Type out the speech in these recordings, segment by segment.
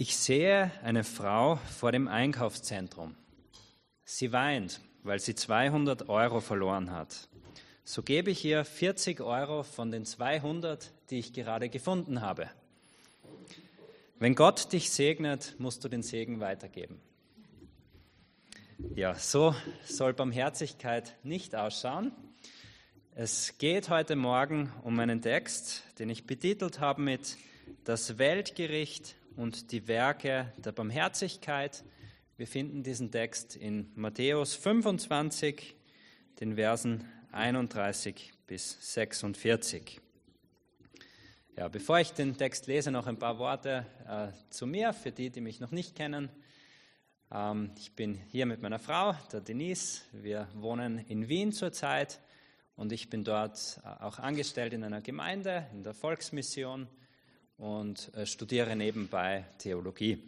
Ich sehe eine Frau vor dem Einkaufszentrum. Sie weint, weil sie 200 Euro verloren hat. So gebe ich ihr 40 Euro von den 200, die ich gerade gefunden habe. Wenn Gott dich segnet, musst du den Segen weitergeben. Ja, so soll Barmherzigkeit nicht ausschauen. Es geht heute Morgen um einen Text, den ich betitelt habe mit Das Weltgericht und die Werke der Barmherzigkeit. Wir finden diesen Text in Matthäus 25, den Versen 31 bis 46. Ja, bevor ich den Text lese, noch ein paar Worte äh, zu mir, für die, die mich noch nicht kennen. Ähm, ich bin hier mit meiner Frau, der Denise. Wir wohnen in Wien zurzeit und ich bin dort äh, auch angestellt in einer Gemeinde, in der Volksmission und äh, studiere nebenbei Theologie.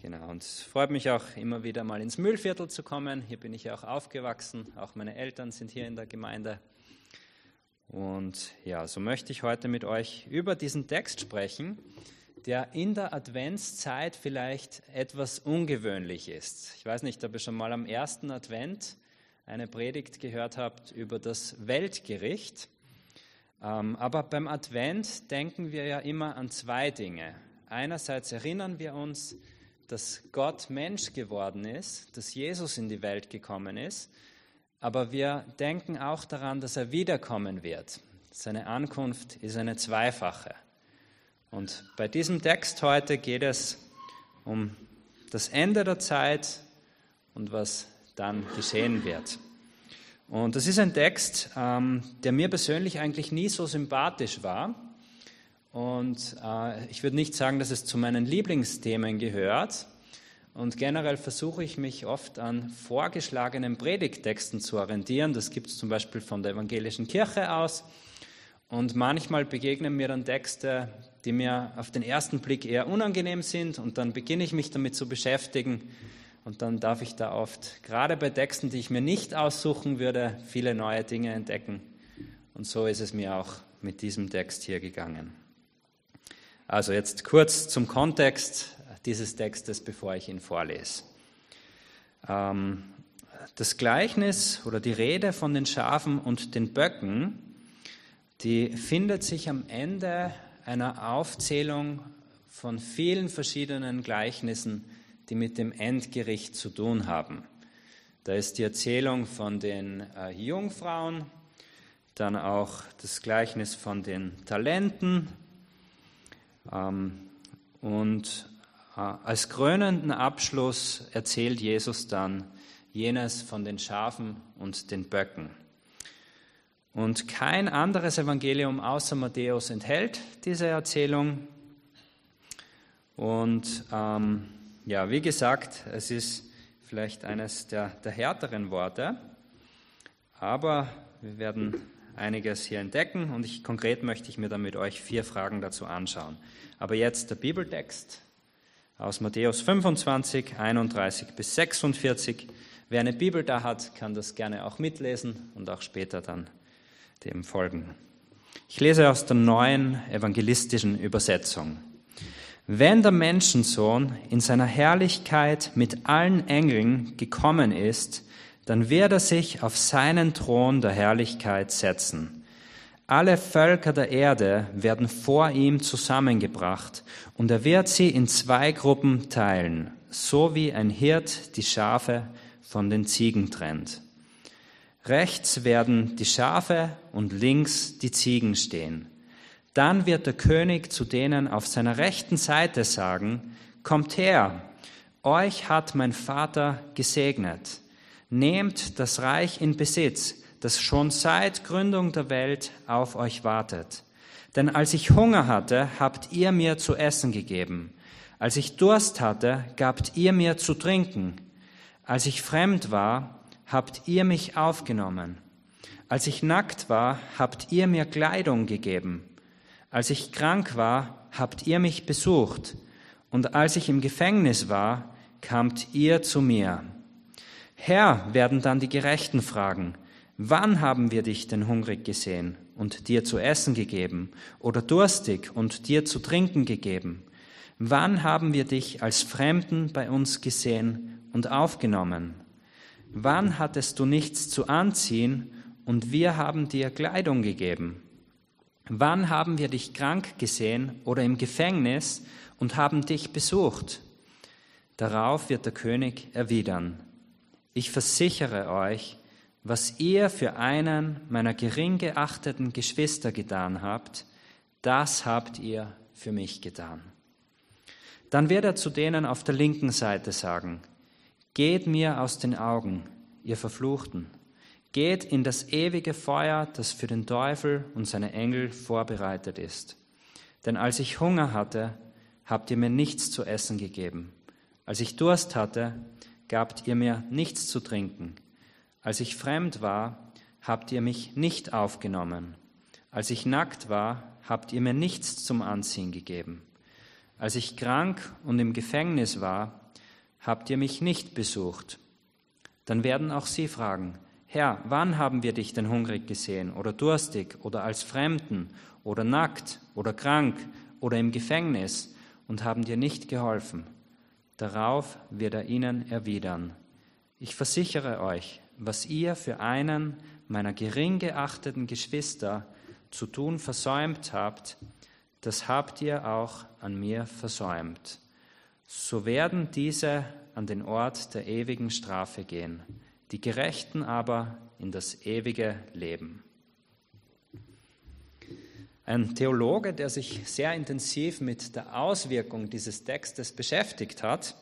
Genau, und es freut mich auch immer wieder mal ins Mühlviertel zu kommen. Hier bin ich ja auch aufgewachsen, auch meine Eltern sind hier in der Gemeinde. Und ja, so möchte ich heute mit euch über diesen Text sprechen, der in der Adventszeit vielleicht etwas ungewöhnlich ist. Ich weiß nicht, ob ihr schon mal am ersten Advent eine Predigt gehört habt über das Weltgericht. Ähm, aber beim Advent denken wir ja immer an zwei Dinge. Einerseits erinnern wir uns, dass Gott Mensch geworden ist, dass Jesus in die Welt gekommen ist, aber wir denken auch daran, dass er wiederkommen wird. Seine Ankunft ist eine zweifache. Und bei diesem Text heute geht es um das Ende der Zeit und was dann geschehen wird. Und das ist ein Text, ähm, der mir persönlich eigentlich nie so sympathisch war. Und äh, ich würde nicht sagen, dass es zu meinen Lieblingsthemen gehört. Und generell versuche ich mich oft an vorgeschlagenen Predigttexten zu orientieren. Das gibt es zum Beispiel von der evangelischen Kirche aus. Und manchmal begegnen mir dann Texte, die mir auf den ersten Blick eher unangenehm sind. Und dann beginne ich mich damit zu beschäftigen und dann darf ich da oft, gerade bei Texten, die ich mir nicht aussuchen würde, viele neue Dinge entdecken. Und so ist es mir auch mit diesem Text hier gegangen. Also jetzt kurz zum Kontext dieses Textes, bevor ich ihn vorlese. Ähm, das Gleichnis oder die Rede von den Schafen und den Böcken, die findet sich am Ende einer Aufzählung von vielen verschiedenen Gleichnissen die mit dem Endgericht zu tun haben. Da ist die Erzählung von den äh, Jungfrauen, dann auch das Gleichnis von den Talenten ähm, und äh, als krönenden Abschluss erzählt Jesus dann jenes von den Schafen und den Böcken. Und kein anderes Evangelium außer Matthäus enthält diese Erzählung. Und ähm, ja, wie gesagt, es ist vielleicht eines der, der härteren Worte, aber wir werden einiges hier entdecken und ich, konkret möchte ich mir dann mit euch vier Fragen dazu anschauen. Aber jetzt der Bibeltext aus Matthäus 25, 31 bis 46. Wer eine Bibel da hat, kann das gerne auch mitlesen und auch später dann dem folgen. Ich lese aus der neuen evangelistischen Übersetzung. Wenn der Menschensohn in seiner Herrlichkeit mit allen Engeln gekommen ist, dann wird er sich auf seinen Thron der Herrlichkeit setzen. Alle Völker der Erde werden vor ihm zusammengebracht und er wird sie in zwei Gruppen teilen, so wie ein Hirt die Schafe von den Ziegen trennt. Rechts werden die Schafe und links die Ziegen stehen. Dann wird der König zu denen auf seiner rechten Seite sagen, Kommt her, euch hat mein Vater gesegnet. Nehmt das Reich in Besitz, das schon seit Gründung der Welt auf euch wartet. Denn als ich Hunger hatte, habt ihr mir zu essen gegeben. Als ich Durst hatte, gabt ihr mir zu trinken. Als ich fremd war, habt ihr mich aufgenommen. Als ich nackt war, habt ihr mir Kleidung gegeben. Als ich krank war, habt ihr mich besucht, und als ich im Gefängnis war, kamt ihr zu mir. Herr, werden dann die Gerechten fragen, wann haben wir dich denn hungrig gesehen und dir zu essen gegeben oder durstig und dir zu trinken gegeben? Wann haben wir dich als Fremden bei uns gesehen und aufgenommen? Wann hattest du nichts zu anziehen und wir haben dir Kleidung gegeben? Wann haben wir dich krank gesehen oder im Gefängnis und haben dich besucht? Darauf wird der König erwidern, ich versichere euch, was ihr für einen meiner gering geachteten Geschwister getan habt, das habt ihr für mich getan. Dann wird er zu denen auf der linken Seite sagen, Geht mir aus den Augen, ihr Verfluchten, geht in das ewige Feuer, das für den Teufel und seine Engel vorbereitet ist. Denn als ich Hunger hatte, habt ihr mir nichts zu essen gegeben. Als ich Durst hatte, gabt ihr mir nichts zu trinken. Als ich fremd war, habt ihr mich nicht aufgenommen. Als ich nackt war, habt ihr mir nichts zum Anziehen gegeben. Als ich krank und im Gefängnis war, habt ihr mich nicht besucht. Dann werden auch sie fragen, Herr, wann haben wir dich denn hungrig gesehen oder durstig oder als Fremden oder nackt oder krank oder im Gefängnis und haben dir nicht geholfen? Darauf wird er ihnen erwidern, ich versichere euch, was ihr für einen meiner gering geachteten Geschwister zu tun versäumt habt, das habt ihr auch an mir versäumt. So werden diese an den Ort der ewigen Strafe gehen, die Gerechten aber in das ewige Leben. Ein Theologe, der sich sehr intensiv mit der Auswirkung dieses Textes beschäftigt hat,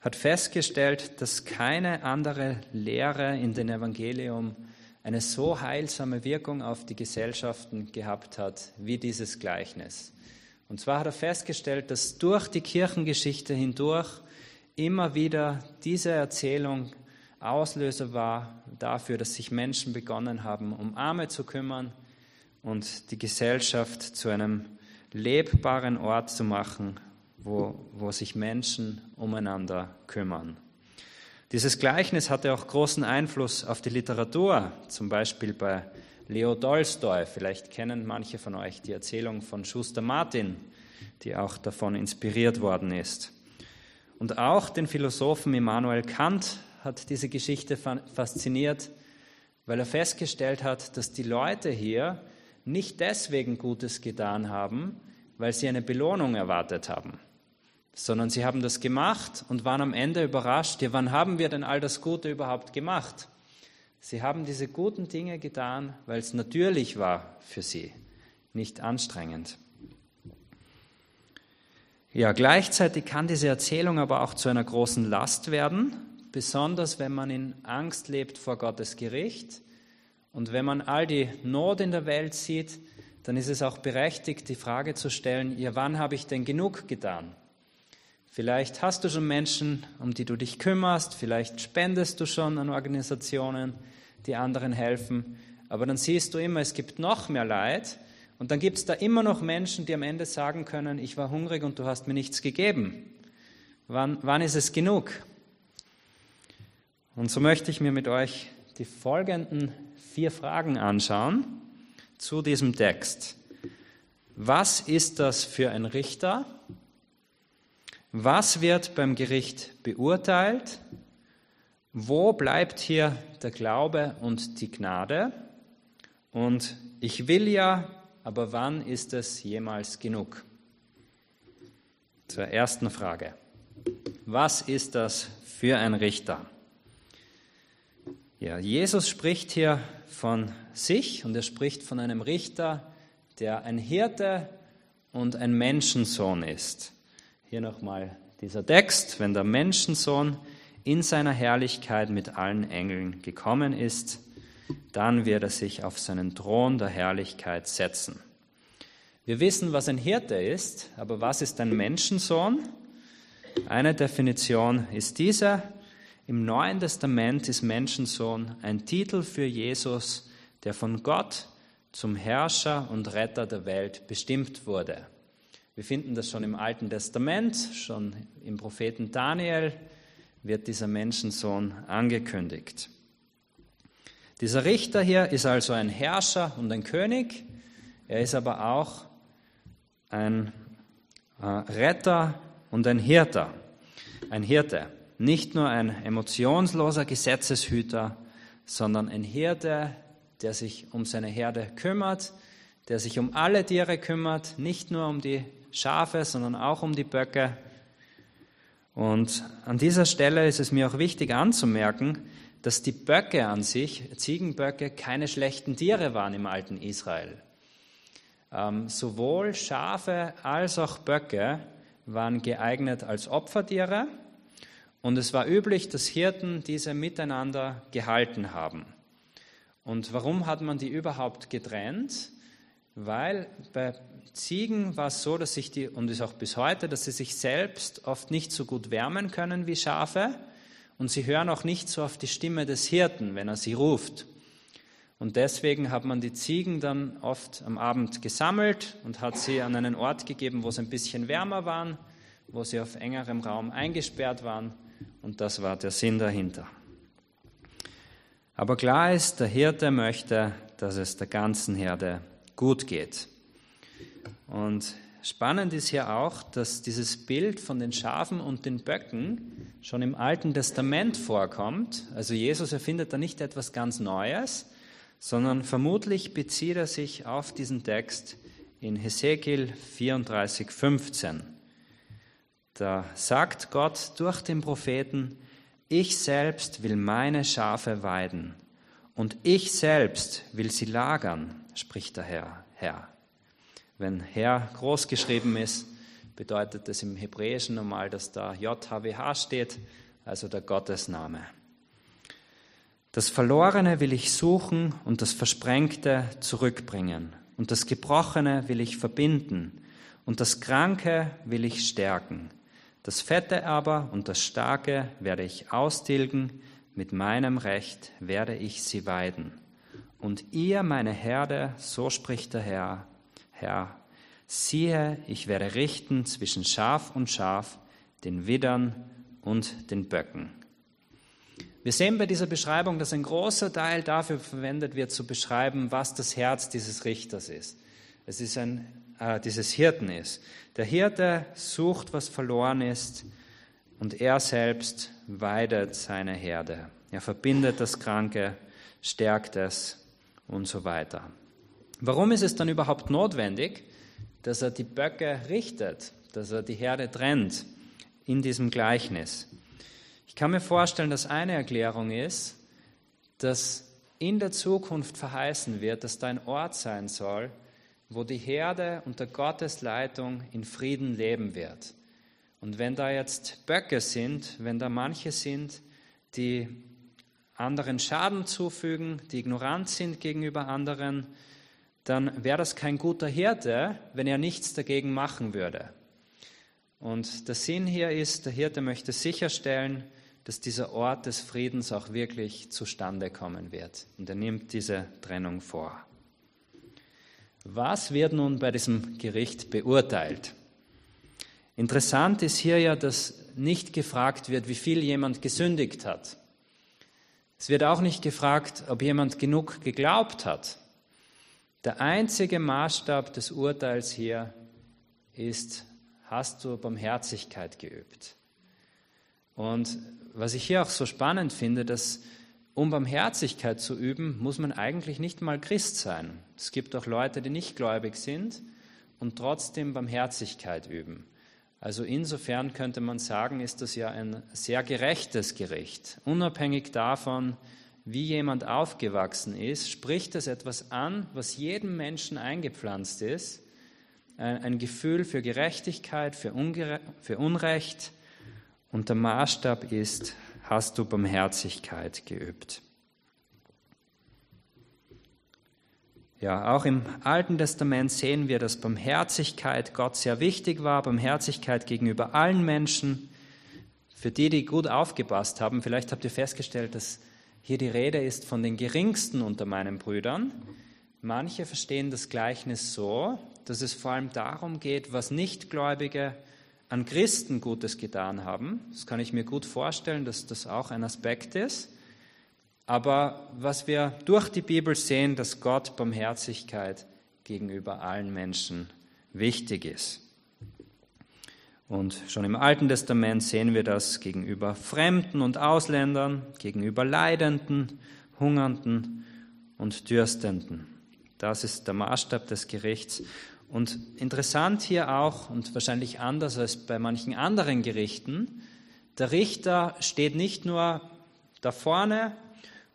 hat festgestellt, dass keine andere Lehre in dem Evangelium eine so heilsame Wirkung auf die Gesellschaften gehabt hat wie dieses Gleichnis. Und zwar hat er festgestellt, dass durch die Kirchengeschichte hindurch immer wieder diese Erzählung Auslöser war dafür, dass sich Menschen begonnen haben, um Arme zu kümmern und die Gesellschaft zu einem lebbaren Ort zu machen, wo, wo sich Menschen umeinander kümmern. Dieses Gleichnis hatte auch großen Einfluss auf die Literatur, zum Beispiel bei Leo Tolstoi. Vielleicht kennen manche von euch die Erzählung von Schuster Martin, die auch davon inspiriert worden ist. Und auch den Philosophen Immanuel Kant hat diese Geschichte fasziniert, weil er festgestellt hat, dass die Leute hier nicht deswegen Gutes getan haben, weil sie eine Belohnung erwartet haben sondern sie haben das gemacht und waren am Ende überrascht, ja, wann haben wir denn all das Gute überhaupt gemacht? Sie haben diese guten Dinge getan, weil es natürlich war für sie, nicht anstrengend. Ja, gleichzeitig kann diese Erzählung aber auch zu einer großen Last werden, besonders wenn man in Angst lebt vor Gottes Gericht und wenn man all die Not in der Welt sieht, dann ist es auch berechtigt, die Frage zu stellen, ja, wann habe ich denn genug getan? Vielleicht hast du schon Menschen, um die du dich kümmerst, vielleicht spendest du schon an Organisationen, die anderen helfen, aber dann siehst du immer, es gibt noch mehr Leid und dann gibt es da immer noch Menschen, die am Ende sagen können, ich war hungrig und du hast mir nichts gegeben. Wann, wann ist es genug? Und so möchte ich mir mit euch die folgenden vier Fragen anschauen zu diesem Text. Was ist das für ein Richter? Was wird beim Gericht beurteilt? Wo bleibt hier der Glaube und die Gnade? Und ich will ja, aber wann ist es jemals genug? Zur ersten Frage. Was ist das für ein Richter? Ja, Jesus spricht hier von sich und er spricht von einem Richter, der ein Hirte und ein Menschensohn ist. Hier nochmal dieser Text, wenn der Menschensohn in seiner Herrlichkeit mit allen Engeln gekommen ist, dann wird er sich auf seinen Thron der Herrlichkeit setzen. Wir wissen, was ein Hirte ist, aber was ist ein Menschensohn? Eine Definition ist diese. Im Neuen Testament ist Menschensohn ein Titel für Jesus, der von Gott zum Herrscher und Retter der Welt bestimmt wurde. Wir finden das schon im Alten Testament, schon im Propheten Daniel wird dieser Menschensohn angekündigt. Dieser Richter hier ist also ein Herrscher und ein König. Er ist aber auch ein äh, Retter und ein Hirter. Ein Hirte, nicht nur ein emotionsloser Gesetzeshüter, sondern ein Hirte, der sich um seine Herde kümmert, der sich um alle Tiere kümmert, nicht nur um die Schafe, sondern auch um die Böcke. Und an dieser Stelle ist es mir auch wichtig anzumerken, dass die Böcke an sich, Ziegenböcke, keine schlechten Tiere waren im alten Israel. Ähm, sowohl Schafe als auch Böcke waren geeignet als Opfertiere und es war üblich, dass Hirten diese miteinander gehalten haben. Und warum hat man die überhaupt getrennt? Weil bei Ziegen war es so, dass sich die, und ist auch bis heute, dass sie sich selbst oft nicht so gut wärmen können wie Schafe und sie hören auch nicht so auf die Stimme des Hirten, wenn er sie ruft. Und deswegen hat man die Ziegen dann oft am Abend gesammelt und hat sie an einen Ort gegeben, wo es ein bisschen wärmer waren, wo sie auf engerem Raum eingesperrt waren. Und das war der Sinn dahinter. Aber klar ist, der Hirte möchte, dass es der ganzen Herde gut geht. Und spannend ist hier auch, dass dieses Bild von den Schafen und den Böcken schon im Alten Testament vorkommt. Also Jesus erfindet da nicht etwas ganz Neues, sondern vermutlich bezieht er sich auf diesen Text in Hesekiel 34, 15. Da sagt Gott durch den Propheten, ich selbst will meine Schafe weiden und ich selbst will sie lagern, spricht der Herr. Herr. Wenn Herr groß geschrieben ist, bedeutet das im Hebräischen normal, dass da JHWH steht, also der Gottesname. Das Verlorene will ich suchen und das Versprengte zurückbringen. Und das Gebrochene will ich verbinden. Und das Kranke will ich stärken. Das Fette aber und das Starke werde ich austilgen. Mit meinem Recht werde ich sie weiden. Und ihr, meine Herde, so spricht der Herr, Herr, siehe, ich werde richten zwischen Schaf und Schaf, den Widdern und den Böcken. Wir sehen bei dieser Beschreibung, dass ein großer Teil dafür verwendet wird, zu beschreiben, was das Herz dieses Richters ist. Es ist ein, äh, dieses Hirten ist. Der Hirte sucht, was verloren ist, und er selbst weidet seine Herde. Er verbindet das Kranke, stärkt es und so weiter. Warum ist es dann überhaupt notwendig, dass er die Böcke richtet, dass er die Herde trennt in diesem Gleichnis? Ich kann mir vorstellen, dass eine Erklärung ist, dass in der Zukunft verheißen wird, dass da ein Ort sein soll, wo die Herde unter Gottes Leitung in Frieden leben wird. Und wenn da jetzt Böcke sind, wenn da manche sind, die anderen Schaden zufügen, die ignorant sind gegenüber anderen, dann wäre das kein guter Hirte, wenn er nichts dagegen machen würde. Und der Sinn hier ist, der Hirte möchte sicherstellen, dass dieser Ort des Friedens auch wirklich zustande kommen wird. Und er nimmt diese Trennung vor. Was wird nun bei diesem Gericht beurteilt? Interessant ist hier ja, dass nicht gefragt wird, wie viel jemand gesündigt hat. Es wird auch nicht gefragt, ob jemand genug geglaubt hat. Der einzige Maßstab des Urteils hier ist, hast du Barmherzigkeit geübt? Und was ich hier auch so spannend finde, dass um Barmherzigkeit zu üben, muss man eigentlich nicht mal Christ sein. Es gibt auch Leute, die nicht gläubig sind und trotzdem Barmherzigkeit üben. Also insofern könnte man sagen, ist das ja ein sehr gerechtes Gericht. Unabhängig davon, wie jemand aufgewachsen ist, spricht es etwas an, was jedem Menschen eingepflanzt ist. Ein Gefühl für Gerechtigkeit, für, Unrecht, und der Maßstab ist, hast du Barmherzigkeit geübt. Ja, auch im Alten Testament sehen wir, dass Barmherzigkeit Gott sehr wichtig war, Barmherzigkeit gegenüber allen Menschen. Für die, die gut aufgepasst haben, vielleicht habt ihr festgestellt, dass hier die Rede ist von den geringsten unter meinen Brüdern. Manche verstehen das Gleichnis so, dass es vor allem darum geht, was Nichtgläubige an Christen Gutes getan haben. Das kann ich mir gut vorstellen, dass das auch ein Aspekt ist. Aber was wir durch die Bibel sehen, dass Gott Barmherzigkeit gegenüber allen Menschen wichtig ist. Und schon im Alten Testament sehen wir das gegenüber Fremden und Ausländern, gegenüber Leidenden, Hungernden und Dürstenden. Das ist der Maßstab des Gerichts. Und interessant hier auch und wahrscheinlich anders als bei manchen anderen Gerichten, der Richter steht nicht nur da vorne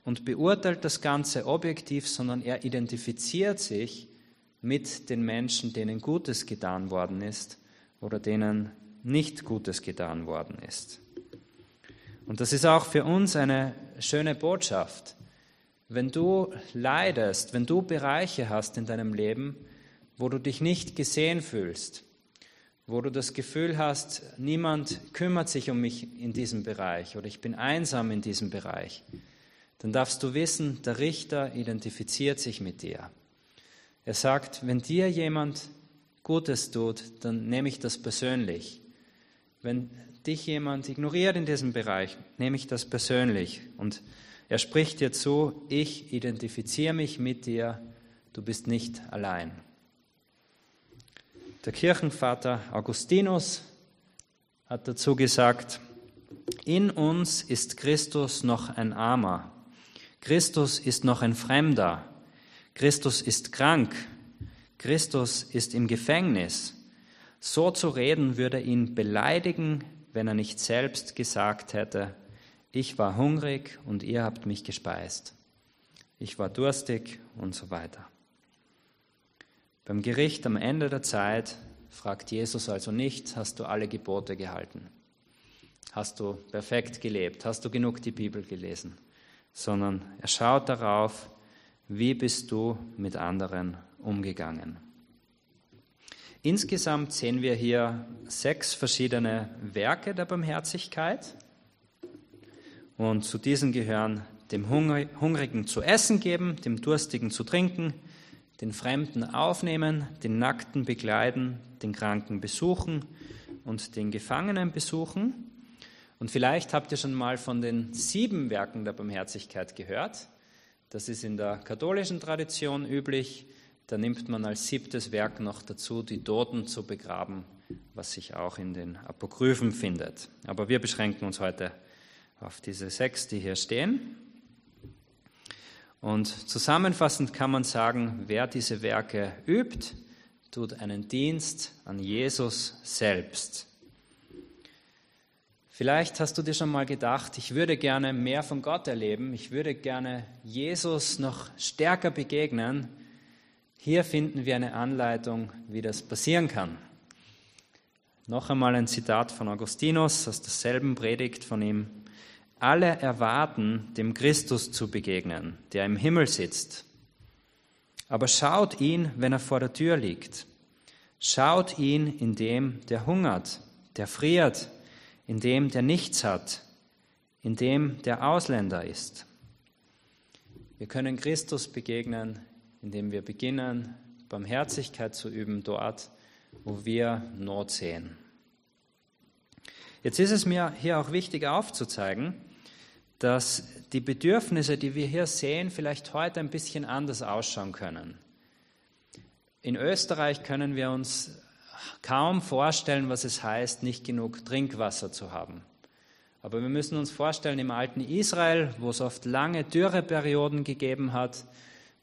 und beurteilt das Ganze objektiv, sondern er identifiziert sich mit den Menschen, denen Gutes getan worden ist oder denen nicht Gutes getan worden ist. Und das ist auch für uns eine schöne Botschaft. Wenn du leidest, wenn du Bereiche hast in deinem Leben, wo du dich nicht gesehen fühlst, wo du das Gefühl hast, niemand kümmert sich um mich in diesem Bereich oder ich bin einsam in diesem Bereich, dann darfst du wissen, der Richter identifiziert sich mit dir. Er sagt, wenn dir jemand Gutes tut, dann nehme ich das persönlich. Wenn dich jemand ignoriert in diesem Bereich, nehme ich das persönlich. Und er spricht dir zu, ich identifiziere mich mit dir, du bist nicht allein. Der Kirchenvater Augustinus hat dazu gesagt, in uns ist Christus noch ein Armer, Christus ist noch ein Fremder, Christus ist krank, Christus ist im Gefängnis. So zu reden würde ihn beleidigen, wenn er nicht selbst gesagt hätte, ich war hungrig und ihr habt mich gespeist. Ich war durstig und so weiter. Beim Gericht am Ende der Zeit fragt Jesus also nicht, hast du alle Gebote gehalten? Hast du perfekt gelebt? Hast du genug die Bibel gelesen? Sondern er schaut darauf, wie bist du mit anderen umgegangen? Insgesamt sehen wir hier sechs verschiedene Werke der Barmherzigkeit. Und zu diesen gehören dem Hungrigen zu essen geben, dem Durstigen zu trinken, den Fremden aufnehmen, den Nackten begleiten, den Kranken besuchen und den Gefangenen besuchen. Und vielleicht habt ihr schon mal von den sieben Werken der Barmherzigkeit gehört. Das ist in der katholischen Tradition üblich. Da nimmt man als siebtes Werk noch dazu, die Toten zu begraben, was sich auch in den Apokryphen findet. Aber wir beschränken uns heute auf diese sechs, die hier stehen. Und zusammenfassend kann man sagen, wer diese Werke übt, tut einen Dienst an Jesus selbst. Vielleicht hast du dir schon mal gedacht, ich würde gerne mehr von Gott erleben, ich würde gerne Jesus noch stärker begegnen, hier finden wir eine Anleitung, wie das passieren kann. Noch einmal ein Zitat von Augustinus aus derselben Predigt von ihm. Alle erwarten, dem Christus zu begegnen, der im Himmel sitzt. Aber schaut ihn, wenn er vor der Tür liegt. Schaut ihn in dem, der hungert, der friert, in dem, der nichts hat, in dem, der Ausländer ist. Wir können Christus begegnen indem wir beginnen, Barmherzigkeit zu üben dort, wo wir Not sehen. Jetzt ist es mir hier auch wichtig aufzuzeigen, dass die Bedürfnisse, die wir hier sehen, vielleicht heute ein bisschen anders ausschauen können. In Österreich können wir uns kaum vorstellen, was es heißt, nicht genug Trinkwasser zu haben. Aber wir müssen uns vorstellen, im alten Israel, wo es oft lange Dürreperioden gegeben hat,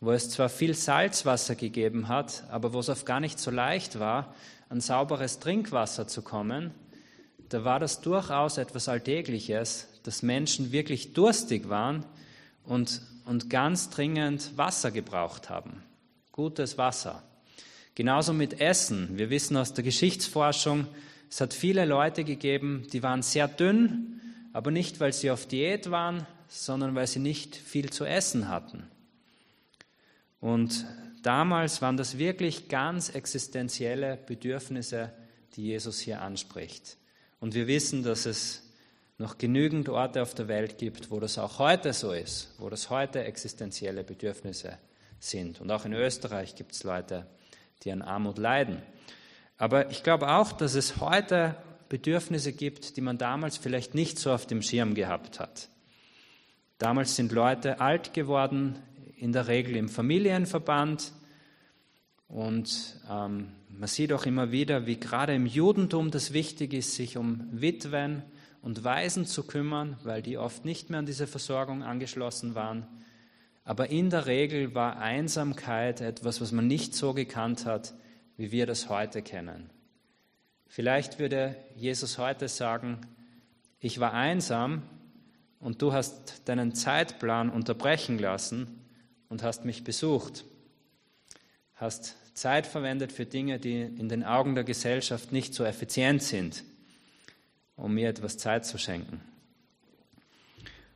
wo es zwar viel Salzwasser gegeben hat, aber wo es oft gar nicht so leicht war, an sauberes Trinkwasser zu kommen, da war das durchaus etwas Alltägliches, dass Menschen wirklich durstig waren und, und ganz dringend Wasser gebraucht haben. Gutes Wasser. Genauso mit Essen. Wir wissen aus der Geschichtsforschung, es hat viele Leute gegeben, die waren sehr dünn, aber nicht, weil sie auf Diät waren, sondern weil sie nicht viel zu essen hatten. Und damals waren das wirklich ganz existenzielle Bedürfnisse, die Jesus hier anspricht. Und wir wissen, dass es noch genügend Orte auf der Welt gibt, wo das auch heute so ist, wo das heute existenzielle Bedürfnisse sind. Und auch in Österreich gibt es Leute, die an Armut leiden. Aber ich glaube auch, dass es heute Bedürfnisse gibt, die man damals vielleicht nicht so auf dem Schirm gehabt hat. Damals sind Leute alt geworden, in der Regel im Familienverband und ähm, man sieht auch immer wieder, wie gerade im Judentum das wichtig ist, sich um Witwen und Waisen zu kümmern, weil die oft nicht mehr an diese Versorgung angeschlossen waren. Aber in der Regel war Einsamkeit etwas, was man nicht so gekannt hat, wie wir das heute kennen. Vielleicht würde Jesus heute sagen, ich war einsam und du hast deinen Zeitplan unterbrechen lassen und hast mich besucht, hast Zeit verwendet für Dinge, die in den Augen der Gesellschaft nicht so effizient sind, um mir etwas Zeit zu schenken.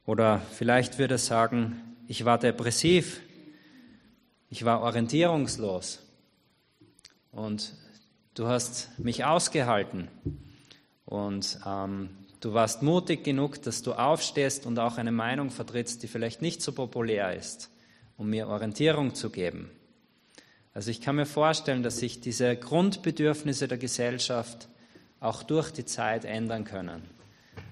Oder vielleicht würde er sagen, ich war depressiv, ich war orientierungslos und du hast mich ausgehalten und ähm, du warst mutig genug, dass du aufstehst und auch eine Meinung vertrittst, die vielleicht nicht so populär ist, um mir Orientierung zu geben. Also ich kann mir vorstellen, dass sich diese Grundbedürfnisse der Gesellschaft auch durch die Zeit ändern können.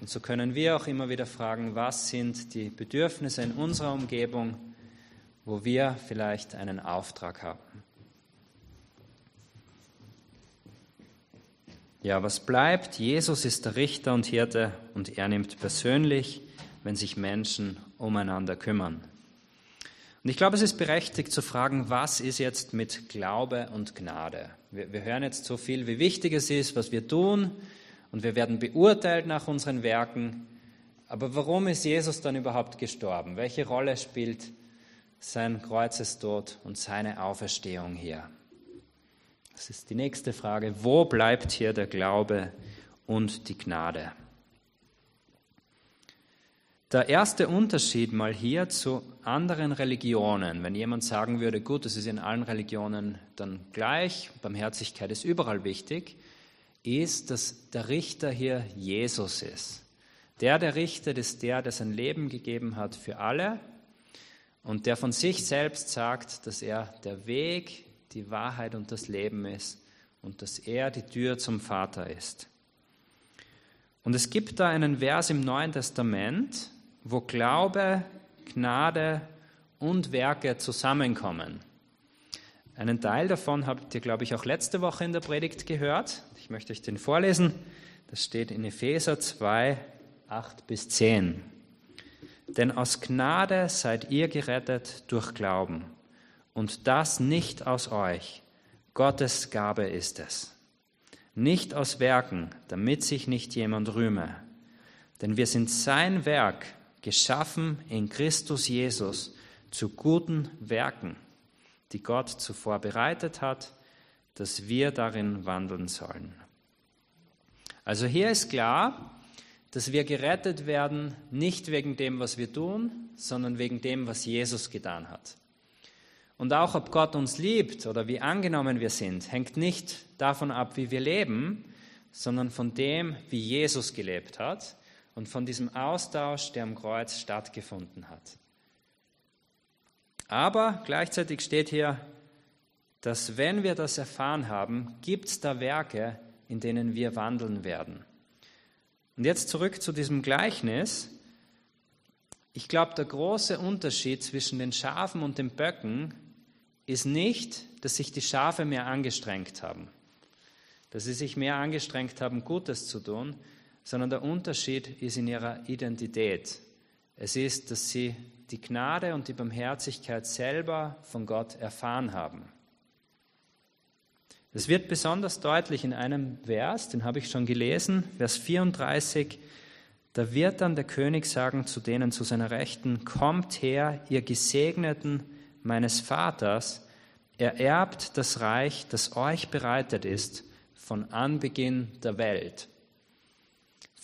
Und so können wir auch immer wieder fragen, was sind die Bedürfnisse in unserer Umgebung, wo wir vielleicht einen Auftrag haben. Ja, was bleibt? Jesus ist der Richter und Hirte und er nimmt persönlich, wenn sich Menschen umeinander kümmern. Und ich glaube, es ist berechtigt zu fragen, was ist jetzt mit Glaube und Gnade? Wir, wir hören jetzt so viel, wie wichtig es ist, was wir tun, und wir werden beurteilt nach unseren Werken. Aber warum ist Jesus dann überhaupt gestorben? Welche Rolle spielt sein Kreuzestod und seine Auferstehung hier? Das ist die nächste Frage. Wo bleibt hier der Glaube und die Gnade? Der erste Unterschied mal hier zu anderen Religionen, wenn jemand sagen würde, gut, es ist in allen Religionen dann gleich, Barmherzigkeit ist überall wichtig, ist, dass der Richter hier Jesus ist. Der, der richtet, ist der, der sein Leben gegeben hat für alle und der von sich selbst sagt, dass er der Weg, die Wahrheit und das Leben ist und dass er die Tür zum Vater ist. Und es gibt da einen Vers im Neuen Testament, wo Glaube, Gnade und Werke zusammenkommen. Einen Teil davon habt ihr, glaube ich, auch letzte Woche in der Predigt gehört. Ich möchte euch den vorlesen. Das steht in Epheser 2, 8 bis 10. Denn aus Gnade seid ihr gerettet durch Glauben und das nicht aus euch. Gottes Gabe ist es. Nicht aus Werken, damit sich nicht jemand rühme. Denn wir sind sein Werk, geschaffen in Christus Jesus zu guten Werken, die Gott zuvor bereitet hat, dass wir darin wandeln sollen. Also hier ist klar, dass wir gerettet werden nicht wegen dem, was wir tun, sondern wegen dem, was Jesus getan hat. Und auch ob Gott uns liebt oder wie angenommen wir sind, hängt nicht davon ab, wie wir leben, sondern von dem, wie Jesus gelebt hat und von diesem Austausch, der am Kreuz stattgefunden hat. Aber gleichzeitig steht hier, dass wenn wir das erfahren haben, gibt es da Werke, in denen wir wandeln werden. Und jetzt zurück zu diesem Gleichnis. Ich glaube, der große Unterschied zwischen den Schafen und den Böcken ist nicht, dass sich die Schafe mehr angestrengt haben, dass sie sich mehr angestrengt haben, Gutes zu tun, sondern der Unterschied ist in ihrer Identität. Es ist, dass sie die Gnade und die Barmherzigkeit selber von Gott erfahren haben. Das wird besonders deutlich in einem Vers, den habe ich schon gelesen, Vers 34. Da wird dann der König sagen zu denen zu seiner Rechten, kommt her, ihr Gesegneten meines Vaters, ererbt das Reich, das euch bereitet ist von Anbeginn der Welt.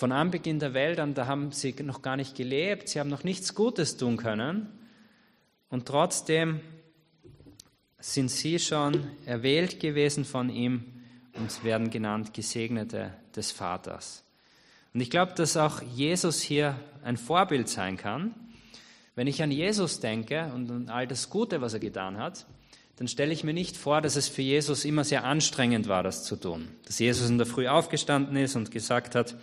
Von Anbeginn der Welt an, da haben sie noch gar nicht gelebt, sie haben noch nichts Gutes tun können und trotzdem sind sie schon erwählt gewesen von ihm und werden genannt Gesegnete des Vaters. Und ich glaube, dass auch Jesus hier ein Vorbild sein kann, wenn ich an Jesus denke und an all das Gute, was er getan hat, dann stelle ich mir nicht vor, dass es für Jesus immer sehr anstrengend war, das zu tun. Dass Jesus in der Früh aufgestanden ist und gesagt hat,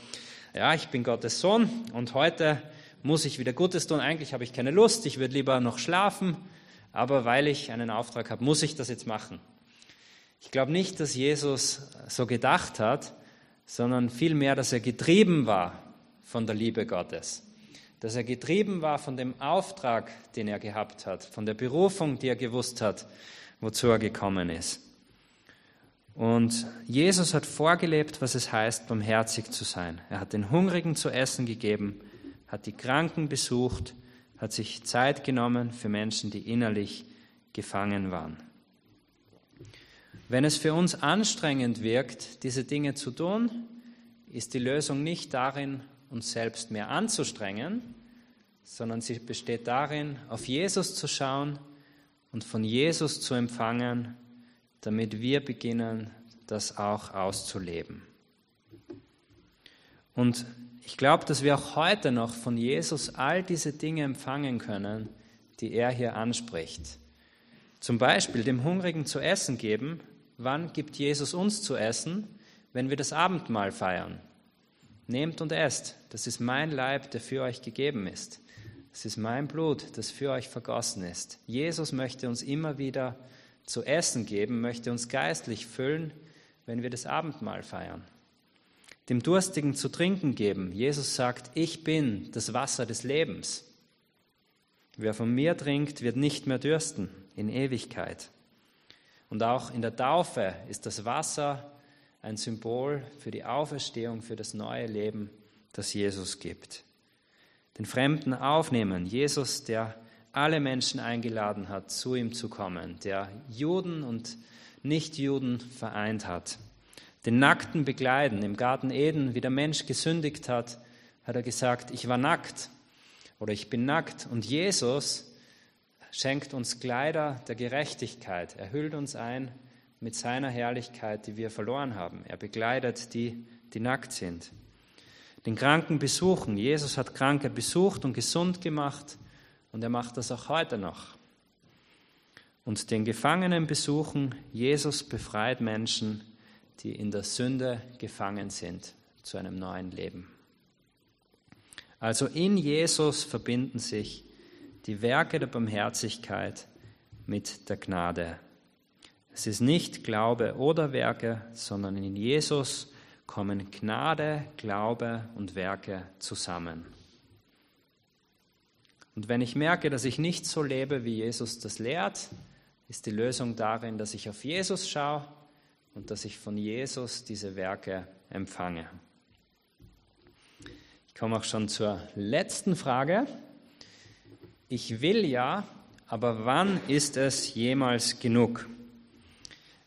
ja, ich bin Gottes Sohn und heute muss ich wieder Gutes tun. Eigentlich habe ich keine Lust, ich würde lieber noch schlafen, aber weil ich einen Auftrag habe, muss ich das jetzt machen. Ich glaube nicht, dass Jesus so gedacht hat, sondern vielmehr, dass er getrieben war von der Liebe Gottes. Dass er getrieben war von dem Auftrag, den er gehabt hat, von der Berufung, die er gewusst hat, wozu er gekommen ist. Und Jesus hat vorgelebt, was es heißt, barmherzig zu sein. Er hat den Hungrigen zu essen gegeben, hat die Kranken besucht, hat sich Zeit genommen für Menschen, die innerlich gefangen waren. Wenn es für uns anstrengend wirkt, diese Dinge zu tun, ist die Lösung nicht darin, uns selbst mehr anzustrengen, sondern sie besteht darin, auf Jesus zu schauen und von Jesus zu empfangen, damit wir beginnen, das auch auszuleben. Und ich glaube, dass wir auch heute noch von Jesus all diese Dinge empfangen können, die er hier anspricht. Zum Beispiel dem Hungrigen zu essen geben. Wann gibt Jesus uns zu essen? Wenn wir das Abendmahl feiern. Nehmt und esst, das ist mein Leib, der für euch gegeben ist. Es ist mein Blut, das für euch vergossen ist. Jesus möchte uns immer wieder zu essen geben, möchte uns geistlich füllen, wenn wir das Abendmahl feiern dem Durstigen zu trinken geben. Jesus sagt, ich bin das Wasser des Lebens. Wer von mir trinkt, wird nicht mehr dürsten in Ewigkeit. Und auch in der Taufe ist das Wasser ein Symbol für die Auferstehung, für das neue Leben, das Jesus gibt. Den Fremden aufnehmen, Jesus, der alle Menschen eingeladen hat, zu ihm zu kommen, der Juden und Nichtjuden vereint hat den Nackten begleiten. Im Garten Eden, wie der Mensch gesündigt hat, hat er gesagt, ich war nackt oder ich bin nackt. Und Jesus schenkt uns Kleider der Gerechtigkeit. Er hüllt uns ein mit seiner Herrlichkeit, die wir verloren haben. Er begleitet die, die nackt sind. Den Kranken besuchen. Jesus hat Kranke besucht und gesund gemacht und er macht das auch heute noch. Und den Gefangenen besuchen. Jesus befreit Menschen die in der Sünde gefangen sind, zu einem neuen Leben. Also in Jesus verbinden sich die Werke der Barmherzigkeit mit der Gnade. Es ist nicht Glaube oder Werke, sondern in Jesus kommen Gnade, Glaube und Werke zusammen. Und wenn ich merke, dass ich nicht so lebe, wie Jesus das lehrt, ist die Lösung darin, dass ich auf Jesus schaue und dass ich von Jesus diese Werke empfange. Ich komme auch schon zur letzten Frage. Ich will ja, aber wann ist es jemals genug?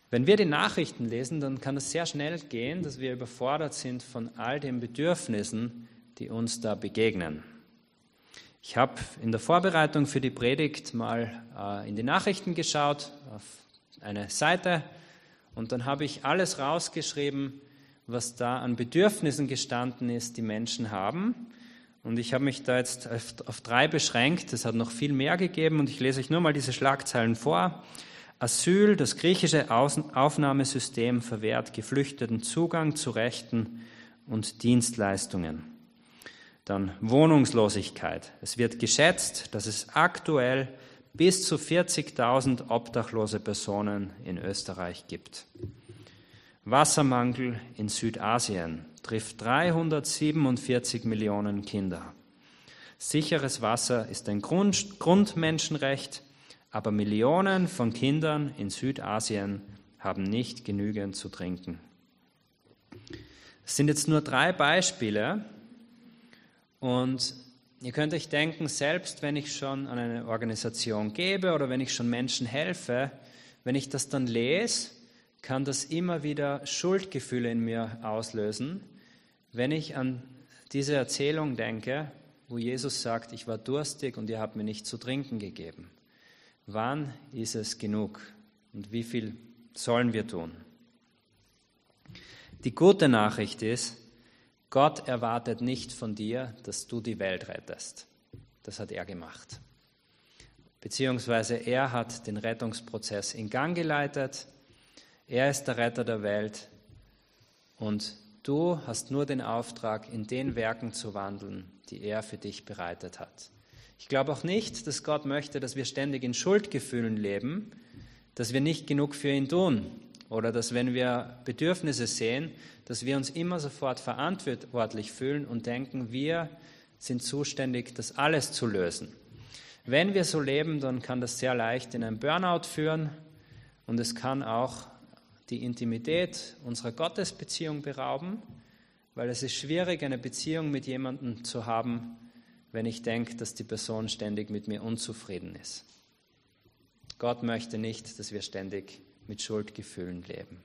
Wenn wir die Nachrichten lesen, dann kann es sehr schnell gehen, dass wir überfordert sind von all den Bedürfnissen, die uns da begegnen. Ich habe in der Vorbereitung für die Predigt mal äh, in die Nachrichten geschaut, auf eine Seite, und dann habe ich alles rausgeschrieben, was da an Bedürfnissen gestanden ist, die Menschen haben. Und ich habe mich da jetzt auf, auf drei beschränkt. Es hat noch viel mehr gegeben und ich lese euch nur mal diese Schlagzeilen vor. Asyl, das griechische Aufnahmesystem verwehrt Geflüchteten Zugang zu Rechten und Dienstleistungen. Dann Wohnungslosigkeit. Es wird geschätzt, dass es aktuell bis zu 40.000 obdachlose Personen in Österreich gibt. Wassermangel in Südasien trifft 347 Millionen Kinder. Sicheres Wasser ist ein Grund, Grundmenschenrecht, aber Millionen von Kindern in Südasien haben nicht genügend zu trinken. Es sind jetzt nur drei Beispiele und Ihr könnt euch denken, selbst wenn ich schon an eine Organisation gebe oder wenn ich schon Menschen helfe, wenn ich das dann lese, kann das immer wieder Schuldgefühle in mir auslösen, wenn ich an diese Erzählung denke, wo Jesus sagt, ich war durstig und ihr habt mir nicht zu trinken gegeben. Wann ist es genug und wie viel sollen wir tun? Die gute Nachricht ist, Gott erwartet nicht von dir, dass du die Welt rettest. Das hat er gemacht. Beziehungsweise er hat den Rettungsprozess in Gang geleitet. Er ist der Retter der Welt. Und du hast nur den Auftrag, in den Werken zu wandeln, die er für dich bereitet hat. Ich glaube auch nicht, dass Gott möchte, dass wir ständig in Schuldgefühlen leben, dass wir nicht genug für ihn tun. Oder dass wenn wir Bedürfnisse sehen, dass wir uns immer sofort verantwortlich fühlen und denken, wir sind zuständig, das alles zu lösen. Wenn wir so leben, dann kann das sehr leicht in einen Burnout führen und es kann auch die Intimität unserer Gottesbeziehung berauben, weil es ist schwierig, eine Beziehung mit jemandem zu haben, wenn ich denke, dass die Person ständig mit mir unzufrieden ist. Gott möchte nicht, dass wir ständig mit Schuldgefühlen leben.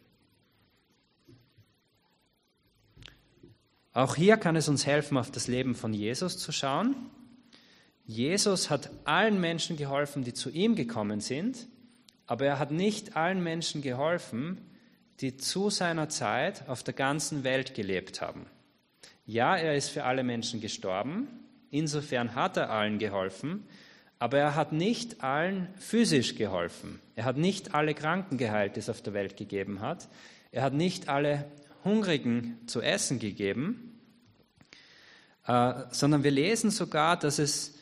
Auch hier kann es uns helfen, auf das Leben von Jesus zu schauen. Jesus hat allen Menschen geholfen, die zu ihm gekommen sind, aber er hat nicht allen Menschen geholfen, die zu seiner Zeit auf der ganzen Welt gelebt haben. Ja, er ist für alle Menschen gestorben, insofern hat er allen geholfen, aber er hat nicht allen physisch geholfen. Er hat nicht alle Kranken geheilt, die es auf der Welt gegeben hat. Er hat nicht alle Hungrigen zu essen gegeben, äh, sondern wir lesen sogar, dass es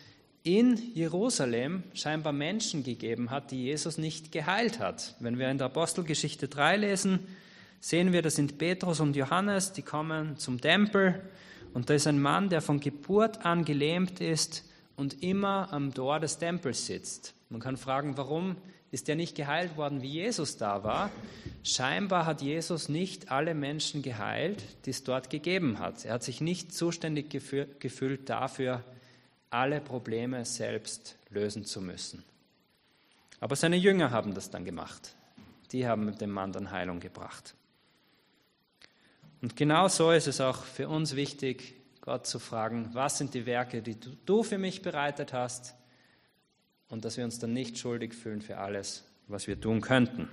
in Jerusalem scheinbar Menschen gegeben hat, die Jesus nicht geheilt hat. Wenn wir in der Apostelgeschichte 3 lesen, sehen wir, das sind Petrus und Johannes, die kommen zum Tempel und da ist ein Mann, der von Geburt an gelähmt ist und immer am Tor des Tempels sitzt. Man kann fragen, warum ist er nicht geheilt worden, wie Jesus da war? Scheinbar hat Jesus nicht alle Menschen geheilt, die es dort gegeben hat. Er hat sich nicht zuständig gefühlt dafür, alle Probleme selbst lösen zu müssen. Aber seine Jünger haben das dann gemacht. Die haben dem Mann dann Heilung gebracht. Und genau so ist es auch für uns wichtig, Gott zu fragen, was sind die Werke, die du für mich bereitet hast, und dass wir uns dann nicht schuldig fühlen für alles, was wir tun könnten.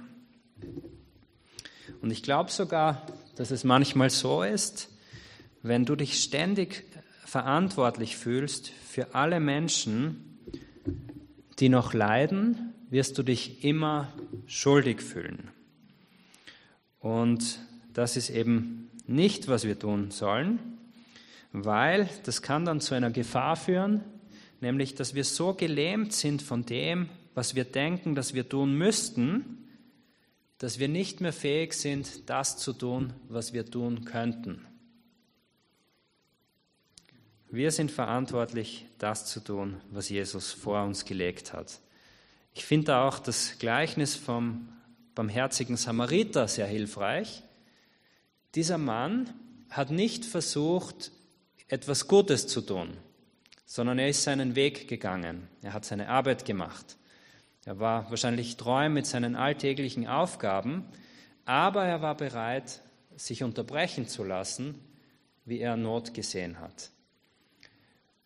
Und ich glaube sogar, dass es manchmal so ist, wenn du dich ständig verantwortlich fühlst für alle Menschen, die noch leiden, wirst du dich immer schuldig fühlen. Und das ist eben nicht, was wir tun sollen, weil das kann dann zu einer Gefahr führen, nämlich dass wir so gelähmt sind von dem, was wir denken, dass wir tun müssten, dass wir nicht mehr fähig sind, das zu tun, was wir tun könnten. Wir sind verantwortlich, das zu tun, was Jesus vor uns gelegt hat. Ich finde auch das Gleichnis vom barmherzigen Samariter sehr hilfreich. Dieser Mann hat nicht versucht, etwas Gutes zu tun, sondern er ist seinen Weg gegangen. Er hat seine Arbeit gemacht. Er war wahrscheinlich treu mit seinen alltäglichen Aufgaben, aber er war bereit, sich unterbrechen zu lassen, wie er Not gesehen hat.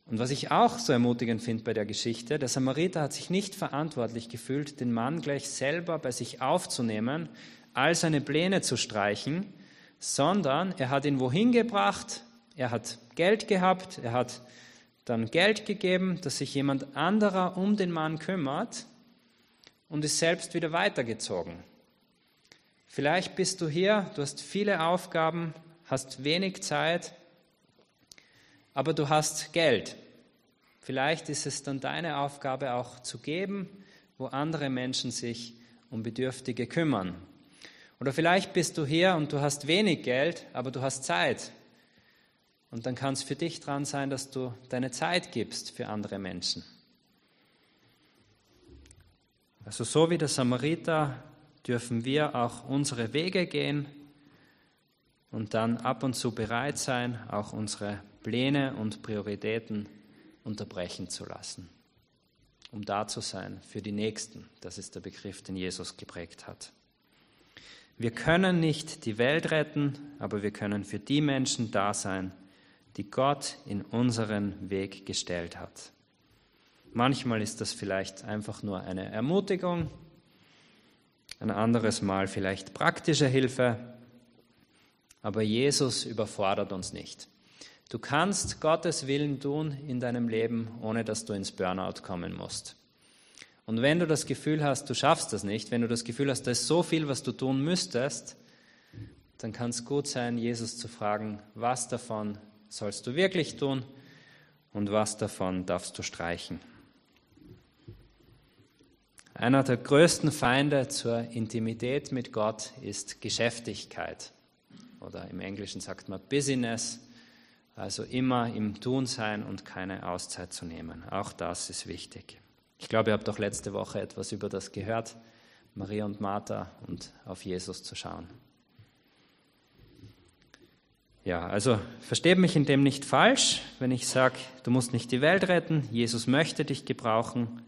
Und was ich auch so ermutigend finde bei der Geschichte, der Samariter hat sich nicht verantwortlich gefühlt, den Mann gleich selber bei sich aufzunehmen, all seine Pläne zu streichen, sondern er hat ihn wohin gebracht, er hat Geld gehabt, er hat dann Geld gegeben, dass sich jemand anderer um den Mann kümmert und ist selbst wieder weitergezogen. Vielleicht bist du hier, du hast viele Aufgaben, hast wenig Zeit, aber du hast Geld. Vielleicht ist es dann deine Aufgabe auch zu geben, wo andere Menschen sich um Bedürftige kümmern. Oder vielleicht bist du hier und du hast wenig Geld, aber du hast Zeit. Und dann kann es für dich dran sein, dass du deine Zeit gibst für andere Menschen. Also so wie der Samariter dürfen wir auch unsere Wege gehen und dann ab und zu bereit sein, auch unsere Pläne und Prioritäten unterbrechen zu lassen, um da zu sein für die Nächsten. Das ist der Begriff, den Jesus geprägt hat. Wir können nicht die Welt retten, aber wir können für die Menschen da sein, die Gott in unseren Weg gestellt hat. Manchmal ist das vielleicht einfach nur eine Ermutigung, ein anderes Mal vielleicht praktische Hilfe, aber Jesus überfordert uns nicht. Du kannst Gottes Willen tun in deinem Leben, ohne dass du ins Burnout kommen musst. Und wenn du das Gefühl hast, du schaffst das nicht, wenn du das Gefühl hast, da ist so viel, was du tun müsstest, dann kann es gut sein, Jesus zu fragen, was davon sollst du wirklich tun und was davon darfst du streichen. Einer der größten Feinde zur Intimität mit Gott ist Geschäftigkeit. Oder im Englischen sagt man Business, also immer im Tun sein und keine Auszeit zu nehmen. Auch das ist wichtig. Ich glaube, ihr habt doch letzte Woche etwas über das gehört, Maria und Martha und auf Jesus zu schauen. Ja, also versteht mich in dem nicht falsch, wenn ich sage, du musst nicht die Welt retten, Jesus möchte dich gebrauchen,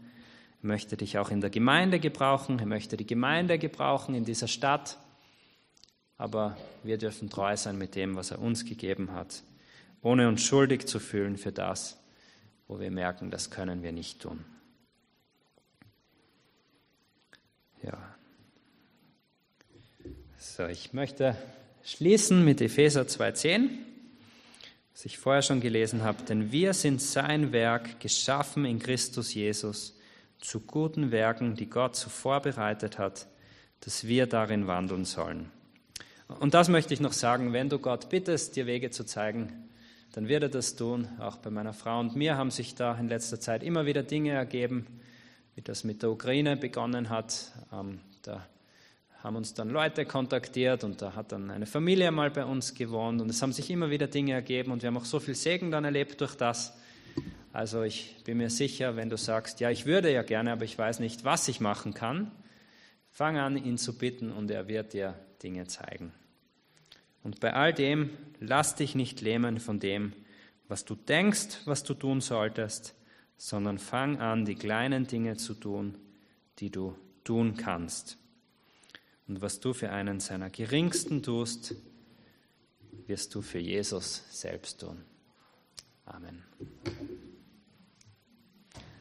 er möchte dich auch in der Gemeinde gebrauchen, er möchte die Gemeinde gebrauchen in dieser Stadt, aber wir dürfen treu sein mit dem, was er uns gegeben hat, ohne uns schuldig zu fühlen für das, wo wir merken, das können wir nicht tun. Ja. So, ich möchte schließen mit Epheser 2.10, was ich vorher schon gelesen habe. Denn wir sind sein Werk, geschaffen in Christus Jesus, zu guten Werken, die Gott zuvor bereitet hat, dass wir darin wandeln sollen. Und das möchte ich noch sagen, wenn du Gott bittest, dir Wege zu zeigen, dann wird er das tun. Auch bei meiner Frau und mir haben sich da in letzter Zeit immer wieder Dinge ergeben, wie das mit der Ukraine begonnen hat. Ähm, da haben uns dann Leute kontaktiert und da hat dann eine Familie mal bei uns gewohnt und es haben sich immer wieder Dinge ergeben und wir haben auch so viel Segen dann erlebt durch das. Also ich bin mir sicher, wenn du sagst, ja, ich würde ja gerne, aber ich weiß nicht, was ich machen kann, fang an, ihn zu bitten und er wird dir Dinge zeigen. Und bei all dem, lass dich nicht lähmen von dem, was du denkst, was du tun solltest, sondern fang an, die kleinen Dinge zu tun, die du tun kannst. Und was du für einen seiner geringsten tust, wirst du für Jesus selbst tun. Amen.